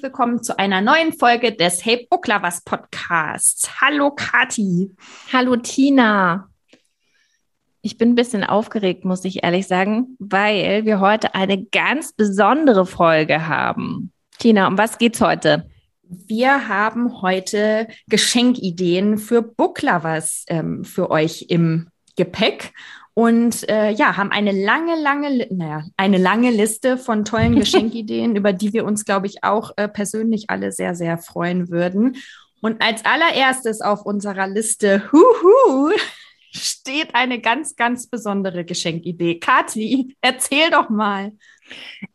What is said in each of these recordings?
Herzlich willkommen zu einer neuen Folge des Hey Booklovers Podcasts. Hallo Kati. Hallo Tina. Ich bin ein bisschen aufgeregt, muss ich ehrlich sagen, weil wir heute eine ganz besondere Folge haben. Tina, um was geht's heute? Wir haben heute Geschenkideen für Booklovers ähm, für euch im Gepäck und äh, ja, haben eine lange, lange, naja, eine lange Liste von tollen Geschenkideen, über die wir uns, glaube ich, auch äh, persönlich alle sehr, sehr freuen würden. Und als allererstes auf unserer Liste, huhu, steht eine ganz, ganz besondere Geschenkidee. Kathi, erzähl doch mal.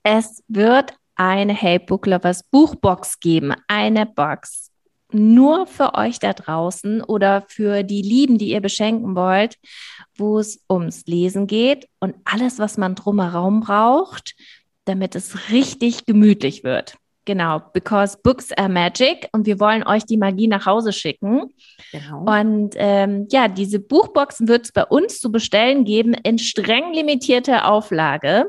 Es wird eine Hey Book Lovers Buchbox geben. Eine Box nur für euch da draußen oder für die Lieben, die ihr beschenken wollt, wo es ums Lesen geht und alles, was man drumherum braucht, damit es richtig gemütlich wird. Genau, because books are magic und wir wollen euch die Magie nach Hause schicken. Genau. Und ähm, ja, diese Buchboxen wird es bei uns zu bestellen geben in streng limitierter Auflage.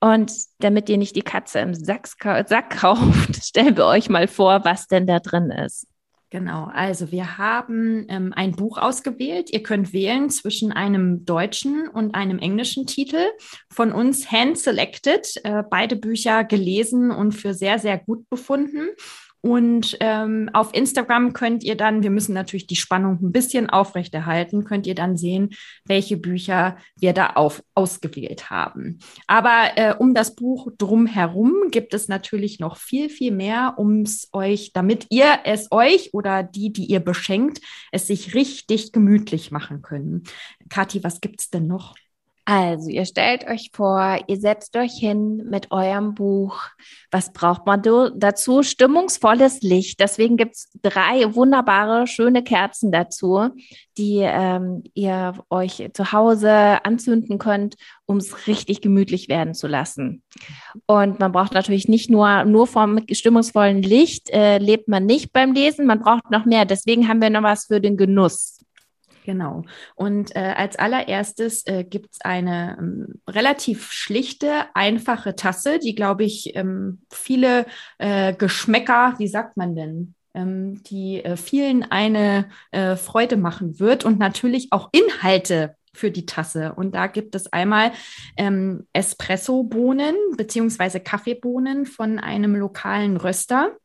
Und damit ihr nicht die Katze im Sack, Sack kauft, stellen wir euch mal vor, was denn da drin ist. Genau, also wir haben ähm, ein Buch ausgewählt. Ihr könnt wählen zwischen einem deutschen und einem englischen Titel. Von uns hand selected, äh, beide Bücher gelesen und für sehr, sehr gut befunden. Und ähm, auf Instagram könnt ihr dann, wir müssen natürlich die Spannung ein bisschen aufrechterhalten, könnt ihr dann sehen, welche Bücher wir da auf, ausgewählt haben. Aber äh, um das Buch drumherum gibt es natürlich noch viel, viel mehr, um es euch, damit ihr es euch oder die, die ihr beschenkt, es sich richtig gemütlich machen können. Kathi, was gibt es denn noch? Also, ihr stellt euch vor, ihr setzt euch hin mit eurem Buch. Was braucht man dazu? Stimmungsvolles Licht. Deswegen gibt's drei wunderbare, schöne Kerzen dazu, die ähm, ihr euch zu Hause anzünden könnt, um es richtig gemütlich werden zu lassen. Und man braucht natürlich nicht nur, nur vom stimmungsvollen Licht, äh, lebt man nicht beim Lesen, man braucht noch mehr. Deswegen haben wir noch was für den Genuss. Genau. Und äh, als allererstes äh, gibt es eine ähm, relativ schlichte, einfache Tasse, die, glaube ich, ähm, viele äh, Geschmäcker, wie sagt man denn, ähm, die äh, vielen eine äh, Freude machen wird und natürlich auch Inhalte für die Tasse. Und da gibt es einmal ähm, Espresso-Bohnen beziehungsweise Kaffeebohnen von einem lokalen Röster.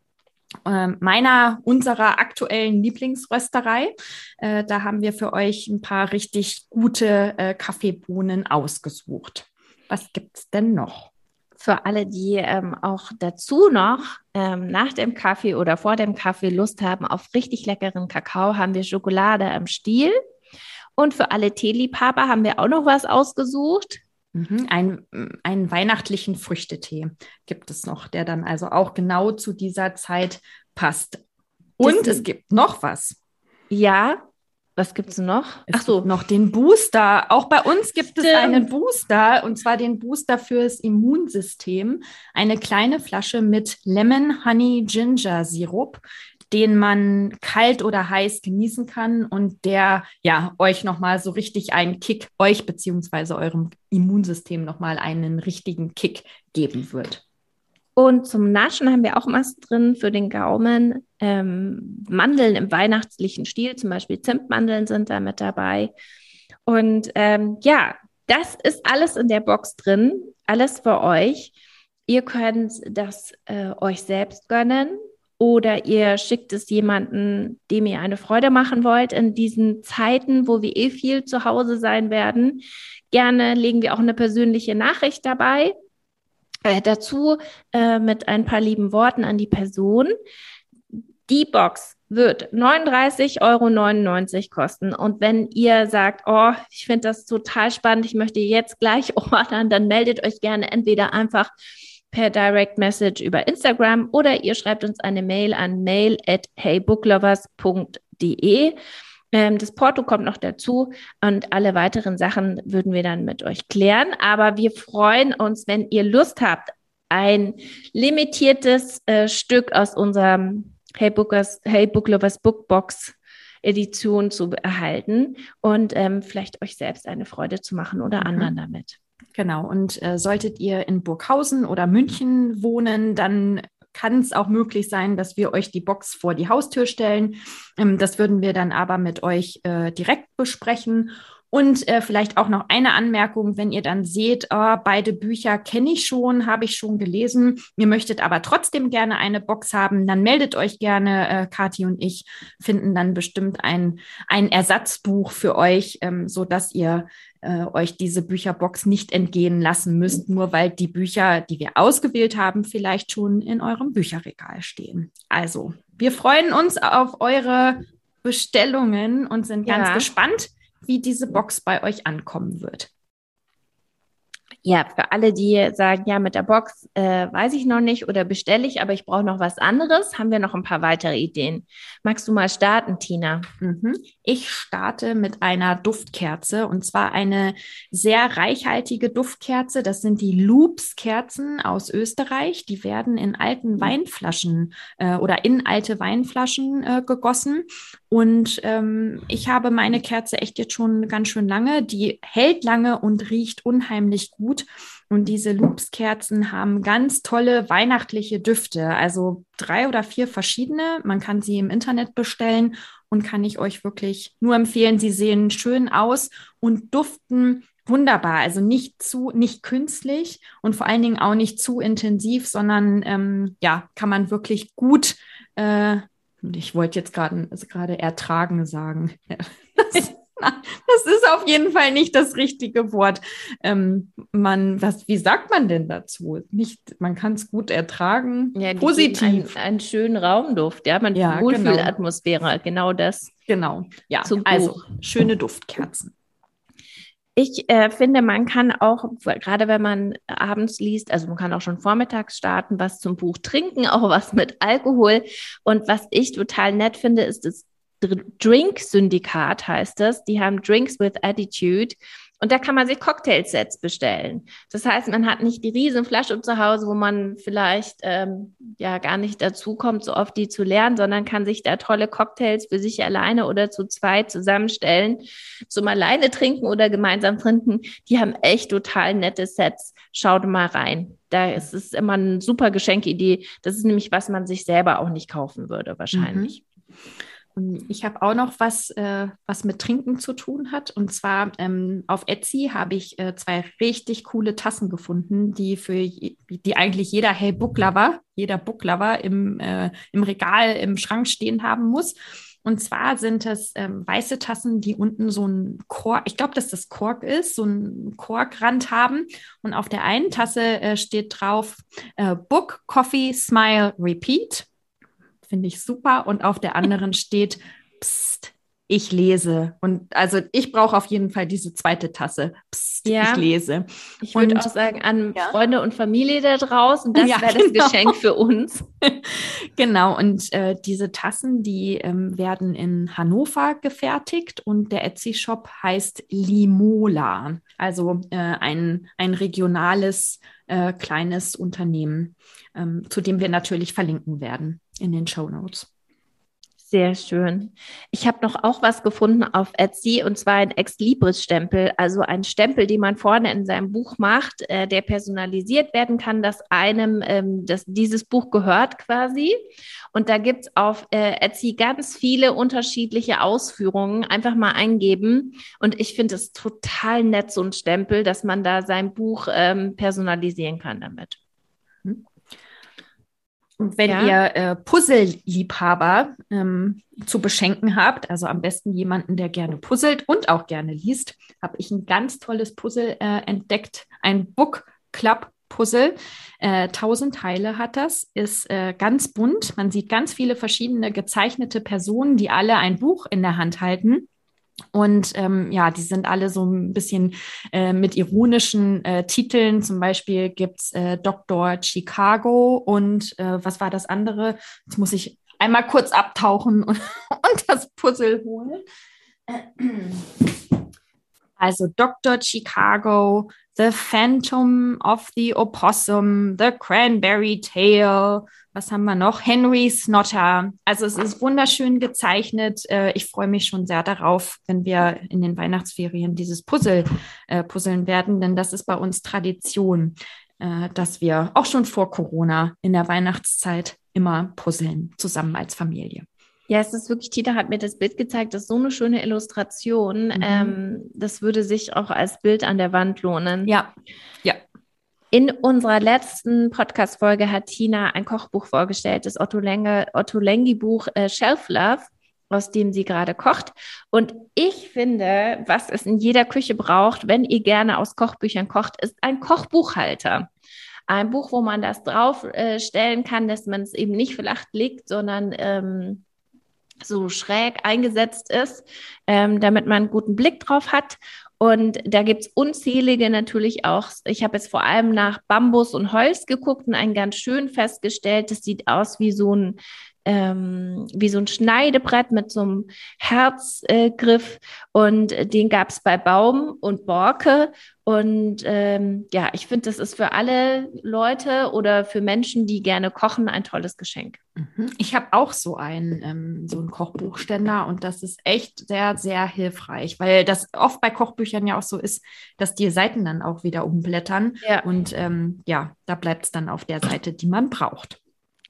Ähm, meiner, unserer aktuellen Lieblingsrösterei. Äh, da haben wir für euch ein paar richtig gute äh, Kaffeebohnen ausgesucht. Was gibt es denn noch? Für alle, die ähm, auch dazu noch ähm, nach dem Kaffee oder vor dem Kaffee Lust haben auf richtig leckeren Kakao, haben wir Schokolade am Stiel. Und für alle Teeliebhaber haben wir auch noch was ausgesucht. Mhm, ein, einen weihnachtlichen Früchtetee gibt es noch, der dann also auch genau zu dieser Zeit passt. Und das es gibt noch was. Ja, was gibt es noch? Es Ach so, noch den Booster. Auch bei uns gibt Stimmt. es einen Booster und zwar den Booster fürs Immunsystem. Eine kleine Flasche mit Lemon Honey Ginger Sirup den man kalt oder heiß genießen kann und der ja euch nochmal so richtig einen Kick, euch beziehungsweise eurem Immunsystem nochmal einen richtigen Kick geben wird. Und zum Naschen haben wir auch was drin für den Gaumen. Ähm, Mandeln im weihnachtlichen Stil, zum Beispiel Zimtmandeln sind da mit dabei. Und ähm, ja, das ist alles in der Box drin, alles für euch. Ihr könnt das äh, euch selbst gönnen oder ihr schickt es jemanden, dem ihr eine Freude machen wollt in diesen Zeiten, wo wir eh viel zu Hause sein werden. Gerne legen wir auch eine persönliche Nachricht dabei. Äh, dazu äh, mit ein paar lieben Worten an die Person. Die Box wird 39,99 Euro kosten. Und wenn ihr sagt, oh, ich finde das total spannend, ich möchte jetzt gleich ordern, dann meldet euch gerne entweder einfach per Direct Message über Instagram oder ihr schreibt uns eine Mail an mail at heybooklovers.de. Ähm, das Porto kommt noch dazu und alle weiteren Sachen würden wir dann mit euch klären. Aber wir freuen uns, wenn ihr Lust habt, ein limitiertes äh, Stück aus unserem Hey, Bookers, hey Booklovers Bookbox Edition zu erhalten und ähm, vielleicht euch selbst eine Freude zu machen oder mhm. anderen damit. Genau, und äh, solltet ihr in Burghausen oder München wohnen, dann kann es auch möglich sein, dass wir euch die Box vor die Haustür stellen. Ähm, das würden wir dann aber mit euch äh, direkt besprechen. Und äh, vielleicht auch noch eine Anmerkung, wenn ihr dann seht, oh, beide Bücher kenne ich schon, habe ich schon gelesen, ihr möchtet aber trotzdem gerne eine Box haben, dann meldet euch gerne. Äh, Kathi und ich finden dann bestimmt ein, ein Ersatzbuch für euch, ähm, so dass ihr äh, euch diese Bücherbox nicht entgehen lassen müsst, nur weil die Bücher, die wir ausgewählt haben, vielleicht schon in eurem Bücherregal stehen. Also, wir freuen uns auf eure Bestellungen und sind ganz ja. gespannt wie diese Box bei euch ankommen wird. Ja, für alle, die sagen, ja, mit der Box äh, weiß ich noch nicht oder bestelle ich, aber ich brauche noch was anderes, haben wir noch ein paar weitere Ideen. Magst du mal starten, Tina? Mhm. Ich starte mit einer Duftkerze und zwar eine sehr reichhaltige Duftkerze. Das sind die Loops-Kerzen aus Österreich. Die werden in alten mhm. Weinflaschen äh, oder in alte Weinflaschen äh, gegossen. Und ähm, ich habe meine Kerze echt jetzt schon ganz schön lange. Die hält lange und riecht unheimlich gut. Und diese Loops-Kerzen haben ganz tolle weihnachtliche Düfte, also drei oder vier verschiedene. Man kann sie im Internet bestellen und kann ich euch wirklich nur empfehlen. Sie sehen schön aus und duften wunderbar. Also nicht zu, nicht künstlich und vor allen Dingen auch nicht zu intensiv, sondern ähm, ja, kann man wirklich gut. Äh, ich wollte jetzt gerade also gerade ertragen sagen. Das ist auf jeden Fall nicht das richtige Wort. Ähm, man, was, wie sagt man denn dazu? Nicht, man kann es gut ertragen. Ja, Positiv. Einen, schönen Raumduft, ja, man ja, Wohlfühlatmosphäre, genau. genau das. Genau, ja. Also schöne Duftkerzen. Ich äh, finde, man kann auch, gerade wenn man abends liest, also man kann auch schon vormittags starten, was zum Buch trinken, auch was mit Alkohol. Und was ich total nett finde, ist das Drink-Syndikat heißt das. Die haben Drinks with Attitude. Und da kann man sich Cocktailsets bestellen. Das heißt, man hat nicht die Riesenflasche zu Hause, wo man vielleicht ähm, ja gar nicht dazu kommt, so oft die zu lernen, sondern kann sich da tolle Cocktails für sich alleine oder zu zweit zusammenstellen, zum alleine trinken oder gemeinsam trinken. Die haben echt total nette Sets. Schaut mal rein. Da ist es immer eine super Geschenkidee. Das ist nämlich, was man sich selber auch nicht kaufen würde, wahrscheinlich. Mhm. Ich habe auch noch was, äh, was mit Trinken zu tun hat. Und zwar ähm, auf Etsy habe ich äh, zwei richtig coole Tassen gefunden, die für die eigentlich jeder Hey Booklover, jeder Booklover im, äh, im Regal, im Schrank stehen haben muss. Und zwar sind es ähm, weiße Tassen, die unten so ein Kork, ich glaube, dass das Kork ist, so ein Korkrand haben. Und auf der einen Tasse äh, steht drauf äh, Book, Coffee, Smile, Repeat finde ich super. Und auf der anderen steht, Psst, ich lese. Und also ich brauche auf jeden Fall diese zweite Tasse. Psst, ja. ich lese. Ich würde auch sagen, an ja. Freunde und Familie da draußen, das ja, wäre das genau. Geschenk für uns. genau, und äh, diese Tassen, die ähm, werden in Hannover gefertigt und der Etsy-Shop heißt Limola. Also äh, ein, ein regionales äh, kleines Unternehmen, ähm, zu dem wir natürlich verlinken werden in den Show Notes. Sehr schön. Ich habe noch auch was gefunden auf Etsy und zwar ein Ex-Libris-Stempel, also ein Stempel, den man vorne in seinem Buch macht, äh, der personalisiert werden kann, dass einem ähm, das, dieses Buch gehört quasi. Und da gibt es auf äh, Etsy ganz viele unterschiedliche Ausführungen. Einfach mal eingeben. Und ich finde es total nett, so ein Stempel, dass man da sein Buch ähm, personalisieren kann damit. Und wenn ja. ihr äh, Puzzle-Liebhaber ähm, zu beschenken habt, also am besten jemanden, der gerne puzzelt und auch gerne liest, habe ich ein ganz tolles Puzzle äh, entdeckt, ein Book Club Puzzle. Äh, tausend Teile hat das, ist äh, ganz bunt. Man sieht ganz viele verschiedene gezeichnete Personen, die alle ein Buch in der Hand halten. Und ähm, ja, die sind alle so ein bisschen äh, mit ironischen äh, Titeln. Zum Beispiel gibt's äh, Dr. Chicago und äh, was war das andere? Jetzt muss ich einmal kurz abtauchen und, und das Puzzle holen. Also Dr. Chicago, The Phantom of the Opossum, The Cranberry Tale, was haben wir noch? Henry Snotter. Also es ist wunderschön gezeichnet. Äh, ich freue mich schon sehr darauf, wenn wir in den Weihnachtsferien dieses Puzzle äh, puzzeln werden, denn das ist bei uns Tradition, äh, dass wir auch schon vor Corona in der Weihnachtszeit immer puzzeln, zusammen als Familie. Ja, es ist wirklich, Tita hat mir das Bild gezeigt, das ist so eine schöne Illustration. Mhm. Ähm, das würde sich auch als Bild an der Wand lohnen. Ja, ja. In unserer letzten Podcast-Folge hat Tina ein Kochbuch vorgestellt, das Otto, Lenge, Otto Lengi-Buch äh, Shelf Love, aus dem sie gerade kocht. Und ich finde, was es in jeder Küche braucht, wenn ihr gerne aus Kochbüchern kocht, ist ein Kochbuchhalter. Ein Buch, wo man das draufstellen äh, kann, dass man es eben nicht flach liegt, sondern ähm, so schräg eingesetzt ist, ähm, damit man einen guten Blick drauf hat. Und da gibt es unzählige natürlich auch. Ich habe jetzt vor allem nach Bambus und Holz geguckt und einen ganz schön festgestellt. Das sieht aus wie so ein ähm, wie so ein Schneidebrett mit so einem Herzgriff äh, und den gab es bei Baum und Borke. Und ähm, ja, ich finde, das ist für alle Leute oder für Menschen, die gerne kochen, ein tolles Geschenk. Mhm. Ich habe auch so einen, ähm, so einen Kochbuchständer und das ist echt sehr, sehr hilfreich, weil das oft bei Kochbüchern ja auch so ist, dass die Seiten dann auch wieder umblättern. Ja. Und ähm, ja, da bleibt es dann auf der Seite, die man braucht.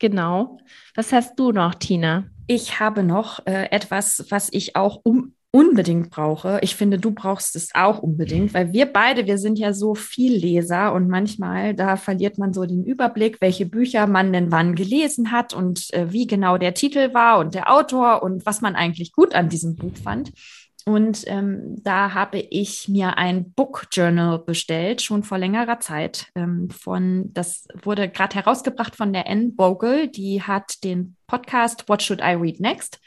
Genau. Was hast du noch, Tina? Ich habe noch äh, etwas, was ich auch um unbedingt brauche. Ich finde, du brauchst es auch unbedingt, weil wir beide, wir sind ja so viel Leser und manchmal, da verliert man so den Überblick, welche Bücher man denn wann gelesen hat und äh, wie genau der Titel war und der Autor und was man eigentlich gut an diesem Buch fand. Und ähm, da habe ich mir ein Book Journal bestellt, schon vor längerer Zeit. Ähm, von, das wurde gerade herausgebracht von der Anne Bogle, die hat den Podcast What Should I Read Next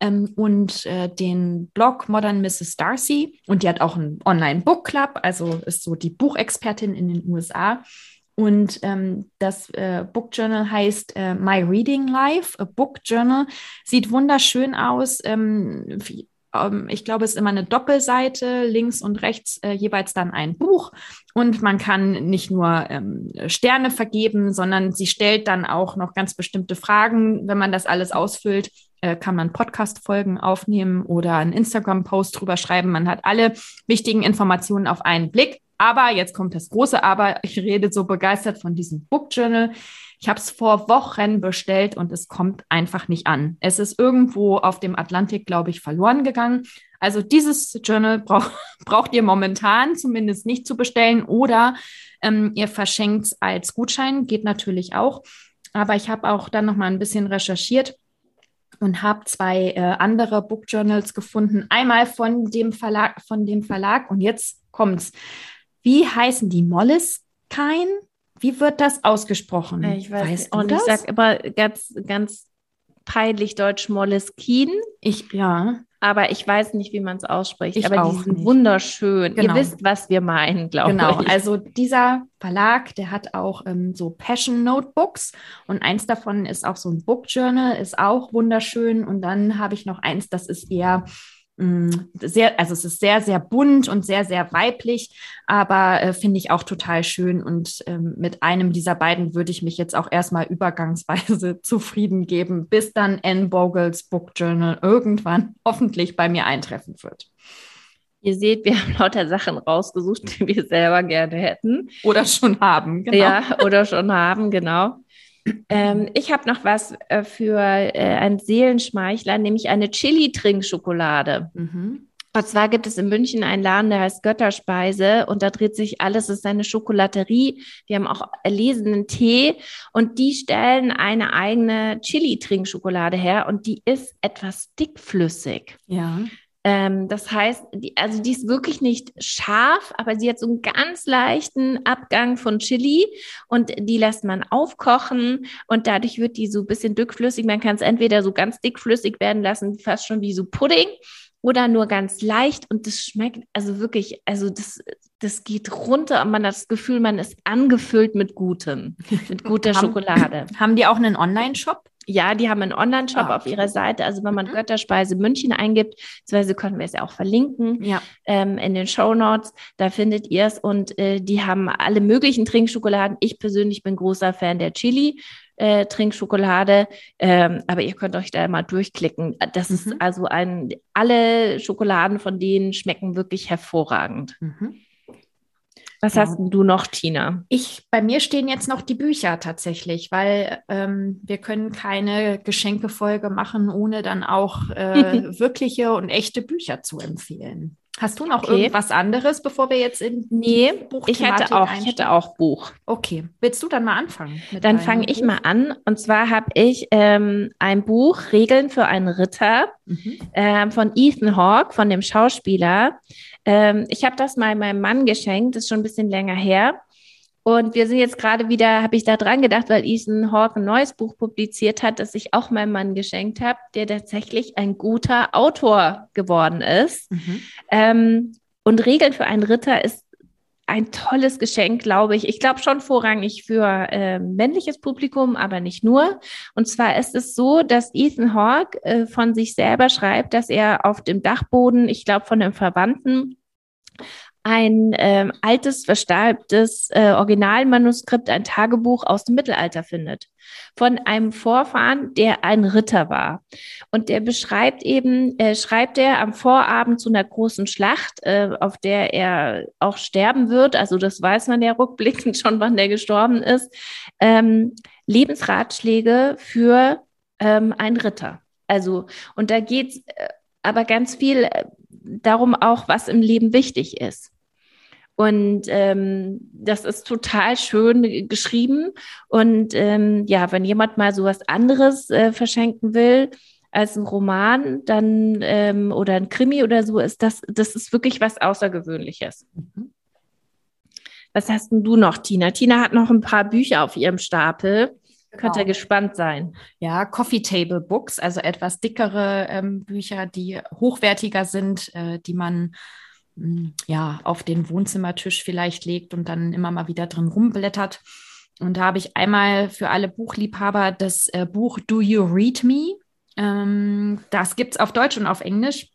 ähm, und äh, den Blog Modern Mrs. Darcy. Und die hat auch einen Online-Book Club, also ist so die Buchexpertin in den USA. Und ähm, das äh, Book Journal heißt äh, My Reading Life, a Book Journal. Sieht wunderschön aus. Ähm, ähm, ich glaube, es ist immer eine Doppelseite, links und rechts äh, jeweils dann ein Buch. Und man kann nicht nur ähm, Sterne vergeben, sondern sie stellt dann auch noch ganz bestimmte Fragen. Wenn man das alles ausfüllt, äh, kann man Podcast-Folgen aufnehmen oder einen Instagram-Post drüber schreiben. Man hat alle wichtigen Informationen auf einen Blick. Aber jetzt kommt das große Aber. Ich rede so begeistert von diesem Book Journal. Ich habe es vor Wochen bestellt und es kommt einfach nicht an. Es ist irgendwo auf dem Atlantik, glaube ich, verloren gegangen. Also dieses Journal brauch, braucht ihr momentan zumindest nicht zu bestellen oder ähm, ihr verschenkt es als Gutschein, geht natürlich auch. Aber ich habe auch dann noch mal ein bisschen recherchiert und habe zwei äh, andere Book Journals gefunden. Einmal von dem Verlag, von dem Verlag und jetzt kommt's. Wie heißen die? Moleskine? Wie wird das ausgesprochen? Ich weiß weißt und ich sage immer ganz, ganz peinlich deutsch Moleskin. Ich, ja. Aber ich weiß nicht, wie man es ausspricht. Ich aber die sind nicht. wunderschön. Genau. Ihr wisst, was wir meinen, glaube genau. ich. Genau. Also dieser Verlag, der hat auch ähm, so Passion Notebooks und eins davon ist auch so ein Book Journal, ist auch wunderschön. Und dann habe ich noch eins, das ist eher sehr, also es ist sehr, sehr bunt und sehr, sehr weiblich, aber äh, finde ich auch total schön. Und ähm, mit einem dieser beiden würde ich mich jetzt auch erstmal übergangsweise zufrieden geben, bis dann Anne Bogles Book Journal irgendwann hoffentlich bei mir eintreffen wird. Ihr seht, wir haben lauter Sachen rausgesucht, die wir selber gerne hätten. Oder schon haben, genau. Ja, oder schon haben, genau. Ähm, ich habe noch was äh, für äh, einen Seelenschmeichler, nämlich eine Chili-Trinkschokolade. Mhm. Und zwar gibt es in München einen Laden, der heißt Götterspeise und da dreht sich alles, das ist eine Schokolaterie. Die haben auch erlesenen Tee und die stellen eine eigene Chili-Trinkschokolade her und die ist etwas dickflüssig. Ja. Ähm, das heißt, die, also die ist wirklich nicht scharf, aber sie hat so einen ganz leichten Abgang von Chili und die lässt man aufkochen und dadurch wird die so ein bisschen dickflüssig. Man kann es entweder so ganz dickflüssig werden lassen, fast schon wie so Pudding. oder nur ganz leicht und das schmeckt also wirklich, also das, das geht runter und man hat das Gefühl, man ist angefüllt mit Gutem, mit guter Schokolade. Haben die auch einen Online-Shop? Ja, die haben einen Online-Shop ah, auf ihrer Seite. Also wenn man mhm. Götterspeise München eingibt, beziehungsweise können wir es ja auch verlinken ja. Ähm, in den Show Notes, da findet ihr es. Und äh, die haben alle möglichen Trinkschokoladen. Ich persönlich bin großer Fan der Chili. Äh, Trinkschokolade, ähm, aber ihr könnt euch da mal durchklicken. Das mhm. ist also ein, alle Schokoladen von denen schmecken wirklich hervorragend. Mhm. Was ja. hast du noch, Tina? Ich, bei mir stehen jetzt noch die Bücher tatsächlich, weil ähm, wir können keine Geschenkefolge machen, ohne dann auch äh, wirkliche und echte Bücher zu empfehlen. Hast du noch okay. irgendwas anderes, bevor wir jetzt in Nee, ich hätte auch, ich hätte auch Buch. Okay, willst du dann mal anfangen? Dann fange ich mal an. Und zwar habe ich ähm, ein Buch Regeln für einen Ritter mhm. ähm, von Ethan Hawke, von dem Schauspieler. Ähm, ich habe das mal meinem Mann geschenkt, das ist schon ein bisschen länger her. Und wir sind jetzt gerade wieder, habe ich da dran gedacht, weil Ethan Hawke ein neues Buch publiziert hat, das ich auch meinem Mann geschenkt habe, der tatsächlich ein guter Autor geworden ist. Mhm. Ähm, und Regeln für einen Ritter ist ein tolles Geschenk, glaube ich. Ich glaube schon vorrangig für äh, männliches Publikum, aber nicht nur. Und zwar ist es so, dass Ethan Hawke äh, von sich selber schreibt, dass er auf dem Dachboden, ich glaube von einem Verwandten, ein ähm, altes, verstaubtes äh, Originalmanuskript, ein Tagebuch aus dem Mittelalter findet. Von einem Vorfahren, der ein Ritter war. Und der beschreibt eben, äh, schreibt er am Vorabend zu einer großen Schlacht, äh, auf der er auch sterben wird. Also das weiß man ja rückblickend schon, wann der gestorben ist. Ähm, Lebensratschläge für ähm, einen Ritter. Also, und da geht's äh, aber ganz viel äh, darum auch, was im Leben wichtig ist. Und ähm, das ist total schön geschrieben. Und ähm, ja, wenn jemand mal so was anderes äh, verschenken will als ein Roman, dann ähm, oder ein Krimi oder so, ist das, das ist wirklich was Außergewöhnliches. Mhm. Was hast denn du noch, Tina? Tina hat noch ein paar Bücher auf ihrem Stapel. Genau. Könnt ihr gespannt sein. Ja, Coffee Table Books, also etwas dickere ähm, Bücher, die hochwertiger sind, äh, die man hm, ja auf den Wohnzimmertisch vielleicht legt und dann immer mal wieder drin rumblättert. Und da habe ich einmal für alle Buchliebhaber das äh, Buch Do You Read Me? Ähm, das gibt es auf Deutsch und auf Englisch.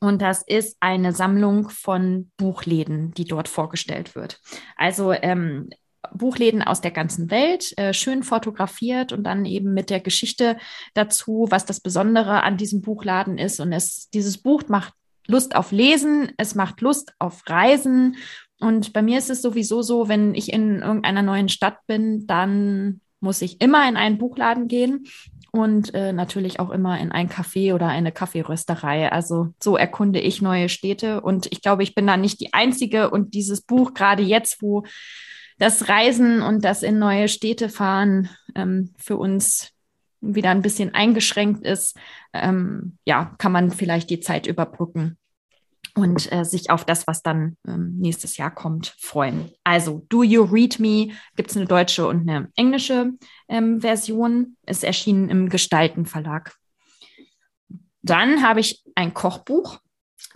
Und das ist eine Sammlung von Buchläden, die dort vorgestellt wird. Also ähm, Buchläden aus der ganzen Welt, äh, schön fotografiert und dann eben mit der Geschichte dazu, was das Besondere an diesem Buchladen ist. Und es, dieses Buch macht Lust auf Lesen, es macht Lust auf Reisen. Und bei mir ist es sowieso so, wenn ich in irgendeiner neuen Stadt bin, dann muss ich immer in einen Buchladen gehen und äh, natürlich auch immer in ein Café oder eine Kaffeerösterei. Also so erkunde ich neue Städte und ich glaube, ich bin da nicht die Einzige und dieses Buch gerade jetzt, wo das Reisen und das in neue Städte fahren ähm, für uns wieder ein bisschen eingeschränkt ist, ähm, ja, kann man vielleicht die Zeit überbrücken und äh, sich auf das, was dann ähm, nächstes Jahr kommt, freuen. Also, Do You Read Me gibt es eine deutsche und eine englische ähm, Version. Ist erschienen im Gestalten Verlag. Dann habe ich ein Kochbuch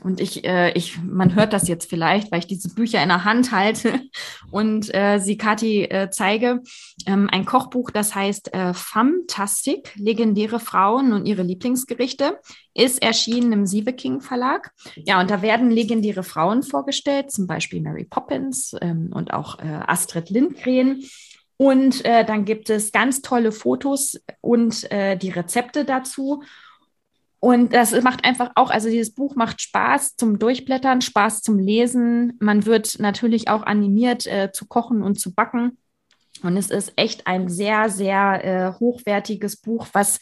und ich, äh, ich, man hört das jetzt vielleicht, weil ich diese Bücher in der Hand halte und äh, sie Kathi äh, zeige. Ähm, ein Kochbuch, das heißt äh, Fantastic, legendäre Frauen und ihre Lieblingsgerichte, ist erschienen im Sieveking Verlag. Ja, und da werden legendäre Frauen vorgestellt, zum Beispiel Mary Poppins ähm, und auch äh, Astrid Lindgren. Und äh, dann gibt es ganz tolle Fotos und äh, die Rezepte dazu. Und das macht einfach auch, also dieses Buch macht Spaß zum Durchblättern, Spaß zum Lesen. Man wird natürlich auch animiert äh, zu kochen und zu backen. Und es ist echt ein sehr, sehr äh, hochwertiges Buch, was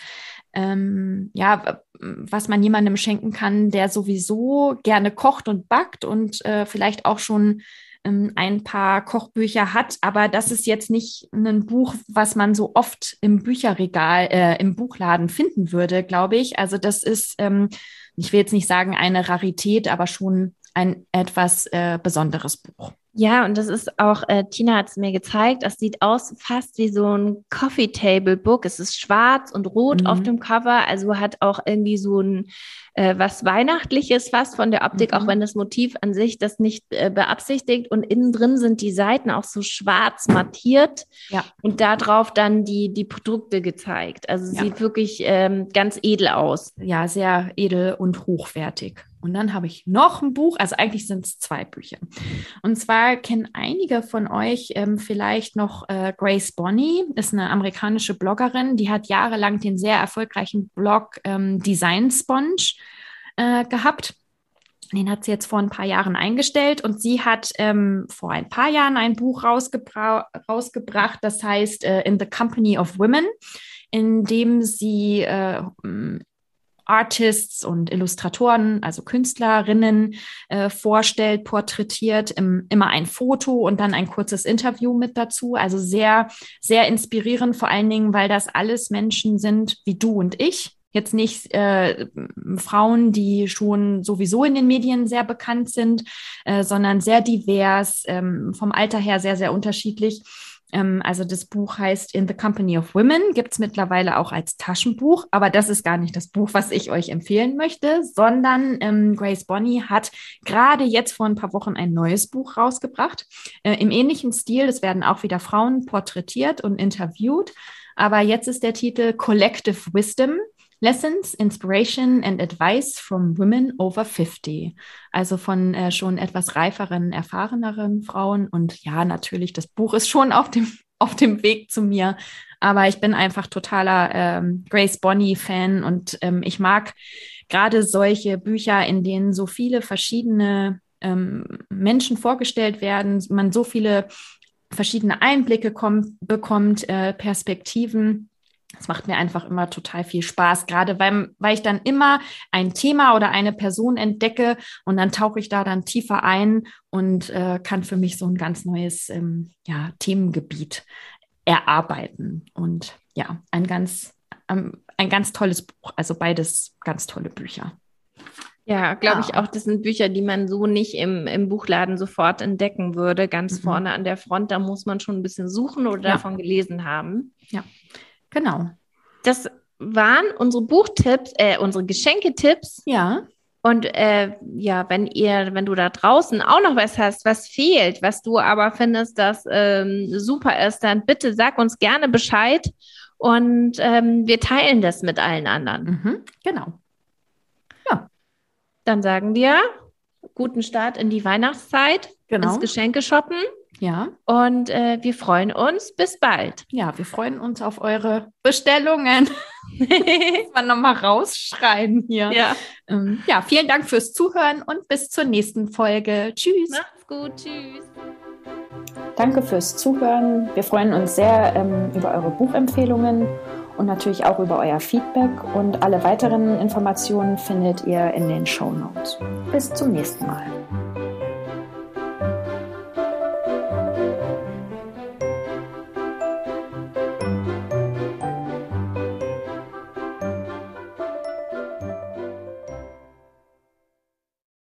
ähm, ja, was man jemandem schenken kann, der sowieso gerne kocht und backt und äh, vielleicht auch schon ähm, ein paar Kochbücher hat, aber das ist jetzt nicht ein Buch, was man so oft im Bücherregal, äh, im Buchladen finden würde, glaube ich. Also das ist, ähm, ich will jetzt nicht sagen eine Rarität, aber schon ein etwas äh, besonderes Buch. Ja, und das ist auch, äh, Tina hat es mir gezeigt, das sieht aus fast wie so ein Coffee Table Book. Es ist schwarz und rot mhm. auf dem Cover, also hat auch irgendwie so ein äh, was Weihnachtliches fast von der Optik, mhm. auch wenn das Motiv an sich das nicht äh, beabsichtigt. Und innen drin sind die Seiten auch so schwarz mattiert ja. und darauf dann die, die Produkte gezeigt. Also ja. sieht wirklich ähm, ganz edel aus. Ja, sehr edel und hochwertig. Und dann habe ich noch ein Buch, also eigentlich sind es zwei Bücher. Und zwar kennen einige von euch ähm, vielleicht noch äh, Grace Bonney, ist eine amerikanische Bloggerin, die hat jahrelang den sehr erfolgreichen Blog ähm, Design Sponge äh, gehabt. Den hat sie jetzt vor ein paar Jahren eingestellt und sie hat ähm, vor ein paar Jahren ein Buch rausgebra rausgebracht, das heißt äh, In the Company of Women, in dem sie äh, Artists und Illustratoren, also Künstlerinnen äh, vorstellt, porträtiert, im, immer ein Foto und dann ein kurzes Interview mit dazu. Also sehr, sehr inspirierend, vor allen Dingen, weil das alles Menschen sind wie du und ich. Jetzt nicht äh, Frauen, die schon sowieso in den Medien sehr bekannt sind, äh, sondern sehr divers, ähm, vom Alter her sehr, sehr unterschiedlich also das Buch heißt In the Company of Women, gibt es mittlerweile auch als Taschenbuch, aber das ist gar nicht das Buch, was ich euch empfehlen möchte, sondern ähm, Grace Bonney hat gerade jetzt vor ein paar Wochen ein neues Buch rausgebracht. Äh, Im ähnlichen Stil, es werden auch wieder Frauen porträtiert und interviewt, aber jetzt ist der Titel Collective Wisdom. Lessons, Inspiration and Advice from Women over 50. Also von äh, schon etwas reiferen, erfahreneren Frauen. Und ja, natürlich, das Buch ist schon auf dem, auf dem Weg zu mir. Aber ich bin einfach totaler ähm, Grace Bonney-Fan und ähm, ich mag gerade solche Bücher, in denen so viele verschiedene ähm, Menschen vorgestellt werden, man so viele verschiedene Einblicke kommt, bekommt, äh, Perspektiven es macht mir einfach immer total viel Spaß, gerade weil, weil ich dann immer ein Thema oder eine Person entdecke und dann tauche ich da dann tiefer ein und äh, kann für mich so ein ganz neues ähm, ja, Themengebiet erarbeiten. Und ja, ein ganz, ähm, ein ganz tolles Buch, also beides ganz tolle Bücher. Ja, glaube ja. ich auch, das sind Bücher, die man so nicht im, im Buchladen sofort entdecken würde, ganz mhm. vorne an der Front. Da muss man schon ein bisschen suchen oder ja. davon gelesen haben. Ja. Genau. Das waren unsere Buchtipps, äh, unsere Geschenketipps. Ja. Und äh, ja, wenn ihr, wenn du da draußen auch noch was hast, was fehlt, was du aber findest, das ähm, super ist, dann bitte sag uns gerne Bescheid und ähm, wir teilen das mit allen anderen. Mhm, genau. Ja. Dann sagen wir guten Start in die Weihnachtszeit, genau. ins Geschenke shoppen. Ja. Und äh, wir freuen uns. Bis bald. Ja, wir freuen uns auf eure Bestellungen. Man nochmal rausschreien hier. Ja. Ähm, ja, vielen Dank fürs Zuhören und bis zur nächsten Folge. Tschüss. Macht's gut. Tschüss. Danke fürs Zuhören. Wir freuen uns sehr ähm, über eure Buchempfehlungen und natürlich auch über euer Feedback. Und alle weiteren Informationen findet ihr in den Show Notes. Bis zum nächsten Mal.